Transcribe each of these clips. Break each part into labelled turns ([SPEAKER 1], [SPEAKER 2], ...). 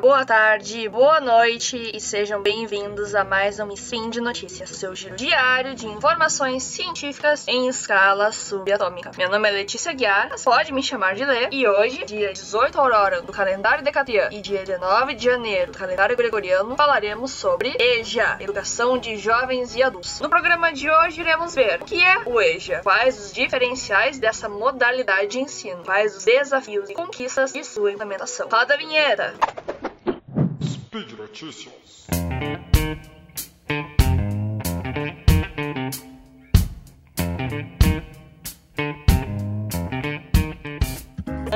[SPEAKER 1] boa tarde, boa noite e sejam bem-vindos a mais um Spin de Notícias, seu giro diário de informações científicas em escala subatômica. Meu nome é Letícia Guiar, pode me chamar de Lê, e hoje, dia 18 Aurora do calendário decatriano e dia 19 de janeiro do calendário gregoriano, falaremos sobre EJA, Educação de Jovens e Adultos. No programa de hoje iremos ver o que é o EJA, quais os diferenciais dessa modalidade de ensino, quais os desafios e conquistas de sua implementação. Roda a vinheta!
[SPEAKER 2] Massachusetts.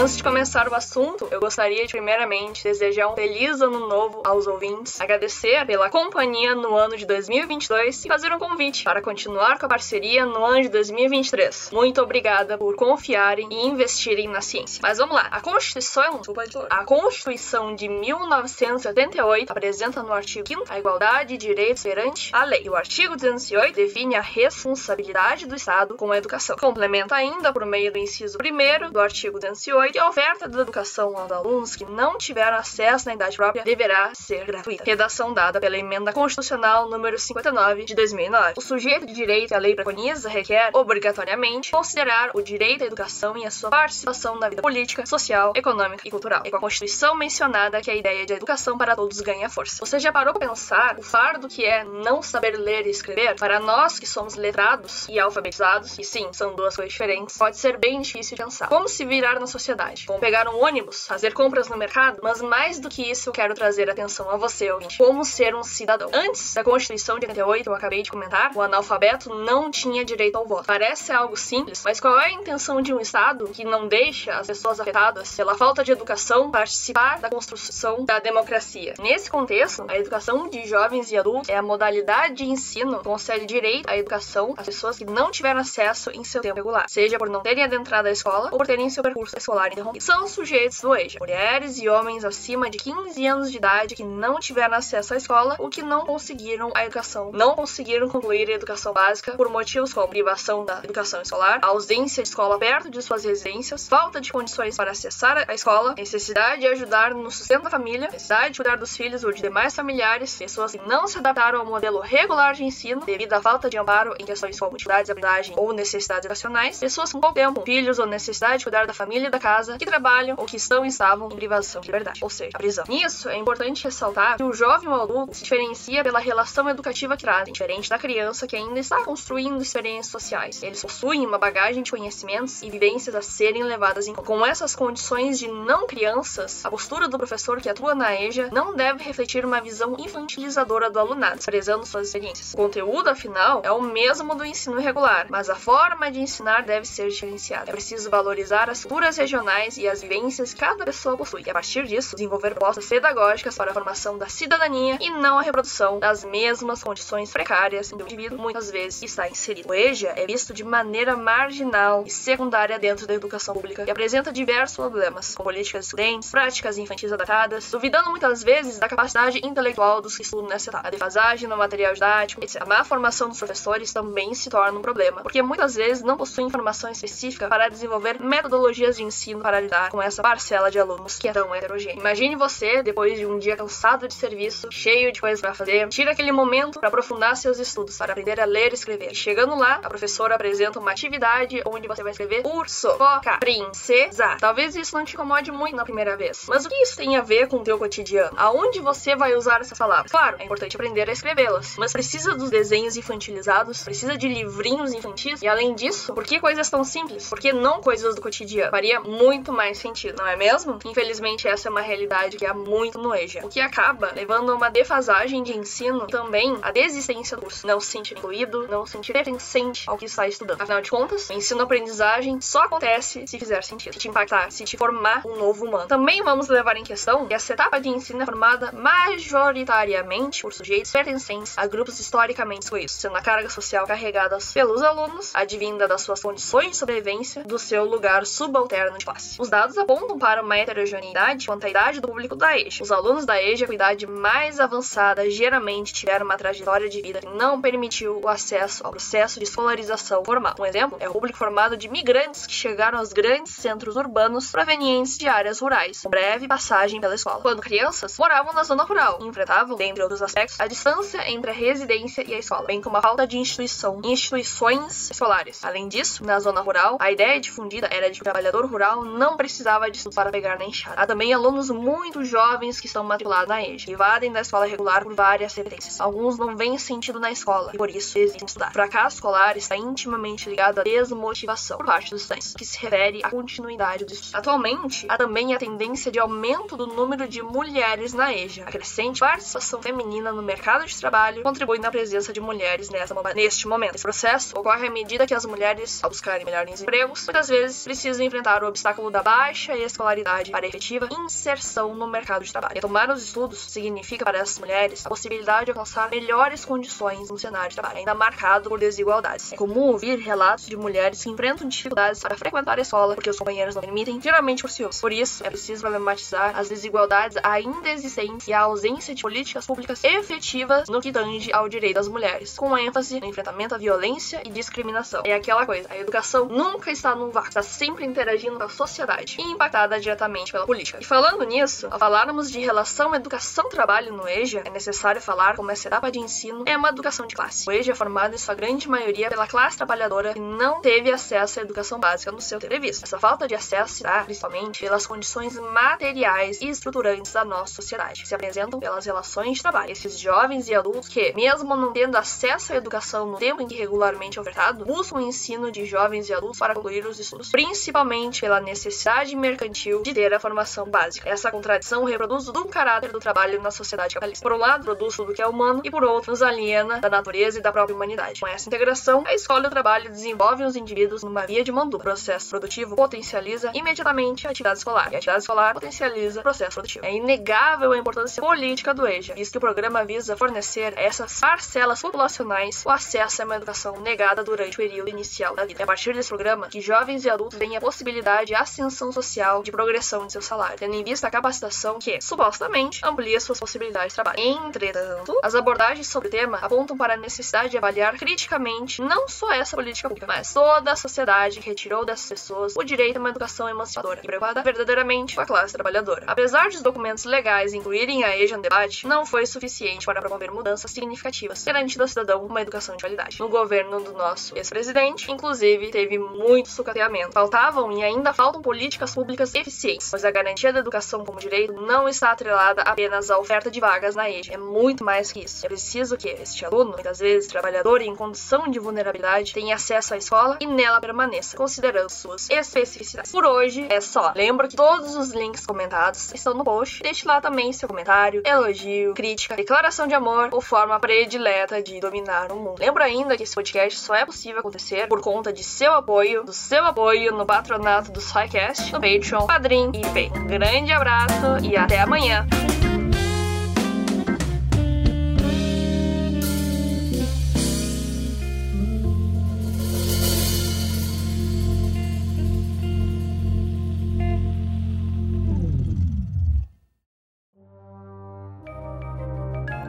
[SPEAKER 1] Antes de começar o assunto, eu gostaria de primeiramente desejar um feliz ano novo aos ouvintes, agradecer pela companhia no ano de 2022 e fazer um convite para continuar com a parceria no ano de 2023. Muito obrigada por confiarem e investirem na ciência. Mas vamos lá, a Constituição, a Constituição de 1978 apresenta no artigo 5 a igualdade de direitos perante a lei. E o artigo 208 define a responsabilidade do Estado com a educação. Complementa ainda por meio do inciso 1 do artigo 208 que a oferta da educação aos alunos que não tiveram acesso na idade própria deverá ser gratuita. Redação dada pela Emenda Constitucional número 59 de 2009. O sujeito de direito que a lei preconiza requer, obrigatoriamente, considerar o direito à educação e a sua participação na vida política, social, econômica e cultural. É com a Constituição mencionada que a ideia de educação para todos ganha força. Você já parou para pensar o fardo que é não saber ler e escrever? Para nós que somos letrados e alfabetizados, e sim, são duas coisas diferentes, pode ser bem difícil de pensar. Como se virar na sociedade? Como pegar um ônibus, fazer compras no mercado, mas mais do que isso, quero trazer atenção a você, ouvinte. Como ser um cidadão. Antes da Constituição de 88, que eu acabei de comentar, o analfabeto não tinha direito ao voto. Parece algo simples, mas qual é a intenção de um Estado que não deixa as pessoas afetadas pela falta de educação participar da construção da democracia? Nesse contexto, a educação de jovens e adultos é a modalidade de ensino que concede direito à educação às pessoas que não tiveram acesso em seu tempo regular, seja por não terem adentrado a escola ou por terem seu percurso escolar interrompido. São sujeitos do EJA, mulheres e homens acima de 15 anos de idade que não tiveram acesso à escola ou que não conseguiram a educação, não conseguiram concluir a educação básica por motivos como privação da educação escolar, ausência de escola perto de suas residências, falta de condições para acessar a escola, necessidade de ajudar no sustento da família, necessidade de cuidar dos filhos ou de demais familiares, pessoas que não se adaptaram ao modelo regular de ensino devido à falta de amparo em questões como dificuldades de aprendizagem ou necessidades educacionais, pessoas com pouco tempo, filhos ou necessidade de cuidar da família e da casa, que trabalham ou que estão e estavam em privação de liberdade, ou seja, a prisão. Nisso, é importante ressaltar que o jovem ou adulto se diferencia pela relação educativa que trazem, diferente da criança que ainda está construindo experiências sociais. Eles possuem uma bagagem de conhecimentos e vivências a serem levadas em conta. Com essas condições de não crianças, a postura do professor que atua na EJA não deve refletir uma visão infantilizadora do alunado, desprezando suas experiências. O conteúdo, afinal, é o mesmo do ensino regular, mas a forma de ensinar deve ser diferenciada. É preciso valorizar as culturas regionais e as vivências que cada pessoa possui, e a partir disso, desenvolver propostas pedagógicas para a formação da cidadania e não a reprodução das mesmas condições precárias do indivíduo muitas vezes está inserido. O EJA é visto de maneira marginal e secundária dentro da educação pública e apresenta diversos problemas, como políticas estudantes, práticas infantis adaptadas, duvidando muitas vezes da capacidade intelectual dos que estudam nessa etapa, a defasagem no material didático, etc. A má formação dos professores também se torna um problema, porque muitas vezes não possuem informação específica para desenvolver metodologias de ensino para lidar com essa parcela de alunos que é tão heterogênea. Imagine você, depois de um dia cansado de serviço, cheio de coisas para fazer, tira aquele momento para aprofundar seus estudos, para aprender a ler e escrever. E chegando lá, a professora apresenta uma atividade onde você vai escrever urso, foca, princesa. Talvez isso não te incomode muito na primeira vez, mas o que isso tem a ver com o teu cotidiano? Aonde você vai usar essas palavras? Claro, é importante aprender a escrevê-las, mas precisa dos desenhos infantilizados, precisa de livrinhos infantis, e além disso, por que coisas tão simples? Por que não coisas do cotidiano? Faria muito mais sentido, não é mesmo? Infelizmente, essa é uma realidade que há muito no EJA, o que acaba levando a uma defasagem de ensino também a desistência do curso. Não se sentir incluído, não se sentir pertencente ao que está estudando. Afinal de contas, o ensino-aprendizagem só acontece se fizer sentido, se te impactar, se te formar um novo humano. Também vamos levar em questão que essa etapa de ensino é formada majoritariamente por sujeitos pertencentes a grupos historicamente excluídos, sendo a carga social carregada pelos alunos, advinda das suas condições de sobrevivência do seu lugar subalterno de classe. Classe. Os dados apontam para uma heterogeneidade quanto à idade do público da EJA. Os alunos da EJA com idade mais avançada geralmente tiveram uma trajetória de vida que não permitiu o acesso ao processo de escolarização formal. Um exemplo é o público formado de migrantes que chegaram aos grandes centros urbanos provenientes de áreas rurais, com breve passagem pela escola. Quando crianças, moravam na zona rural e enfrentavam, dentre outros aspectos, a distância entre a residência e a escola, bem como a falta de instituição, instituições escolares. Além disso, na zona rural, a ideia difundida era de que o trabalhador rural não precisava de para pegar na enxada. Há também alunos muito jovens que estão matriculados na EJA, evadem da escola regular por várias repetências. Alguns não veem sentido na escola e por isso desistem de estudar. O fracasso escolar está intimamente ligado à desmotivação por parte dos estudantes, que se refere à continuidade do estudo. Atualmente, há também a tendência de aumento do número de mulheres na EJA. A crescente participação feminina no mercado de trabalho contribui na presença de mulheres nessa, neste momento. Esse processo ocorre à medida que as mulheres, ao buscarem melhores empregos, muitas vezes precisam enfrentar o obstáculo da baixa escolaridade para efetiva inserção no mercado de trabalho. Retomar os estudos significa para essas mulheres a possibilidade de alcançar melhores condições no cenário de trabalho, ainda marcado por desigualdades. É comum ouvir relatos de mulheres que enfrentam dificuldades para frequentar a escola porque os companheiros não permitem, geralmente por ciúmes. Por isso, é preciso problematizar as desigualdades ainda existentes e a ausência de políticas públicas efetivas no que tange ao direito das mulheres, com ênfase no enfrentamento à violência e discriminação. É aquela coisa, a educação nunca está num vácuo, está sempre interagindo com a sociedade e impactada diretamente pela política. E falando nisso, ao falarmos de relação educação-trabalho no EJA, é necessário falar como essa etapa de ensino é uma educação de classe. O EJA é formado em sua grande maioria pela classe trabalhadora que não teve acesso à educação básica no seu televisão. Essa falta de acesso se dá principalmente pelas condições materiais e estruturantes da nossa sociedade, que se apresentam pelas relações de trabalho. Esses jovens e adultos que, mesmo não tendo acesso à educação no tempo em que regularmente é ofertado, buscam o ensino de jovens e adultos para concluir os estudos, principalmente pela necessidade mercantil de ter a formação básica. Essa contradição reproduz o do caráter do trabalho na sociedade capitalista. Por um lado, produz tudo que é humano e por outro, nos aliena da natureza e da própria humanidade. Com essa integração, a escola e o trabalho desenvolvem os indivíduos numa via de mão dupla. O processo produtivo potencializa imediatamente a atividade escolar e a atividade escolar potencializa o processo produtivo. É inegável a importância política do EJA, visto que o programa visa fornecer a essas parcelas populacionais o acesso a uma educação negada durante o período inicial da vida. É a partir desse programa que jovens e adultos têm a possibilidade de ascensão social, de progressão de seu salário, tendo em vista a capacitação que, supostamente, amplia suas possibilidades de trabalho. Entretanto, as abordagens sobre o tema apontam para a necessidade de avaliar criticamente não só essa política pública, mas toda a sociedade que retirou dessas pessoas o direito a uma educação emancipadora e preocupada verdadeiramente com a classe trabalhadora. Apesar dos documentos legais incluírem a EJA no debate, não foi suficiente para promover mudanças significativas, garantindo ao cidadão uma educação de qualidade. No governo do nosso ex-presidente, inclusive, teve muito sucateamento. Faltavam e ainda faltam políticas públicas eficientes, pois a garantia da educação como direito não está atrelada apenas à oferta de vagas na EJA. É muito mais que isso. É preciso que este aluno, muitas vezes trabalhador em condição de vulnerabilidade, tenha acesso à escola e nela permaneça, considerando suas especificidades. Por hoje é só. Lembro que todos os links comentados estão no post. Deixe lá também seu comentário, elogio, crítica, declaração de amor ou forma predileta de dominar o mundo. Lembro ainda que esse podcast só é possível acontecer por conta de seu apoio, do seu apoio no patronato do SciCast, no Patreon, Padrim e Pay. Grande abraço e até amanhã!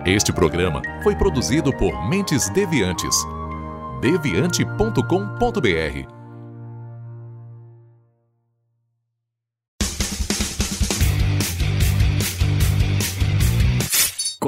[SPEAKER 3] Este programa foi produzido por Mentes Deviantes. deviante.com.br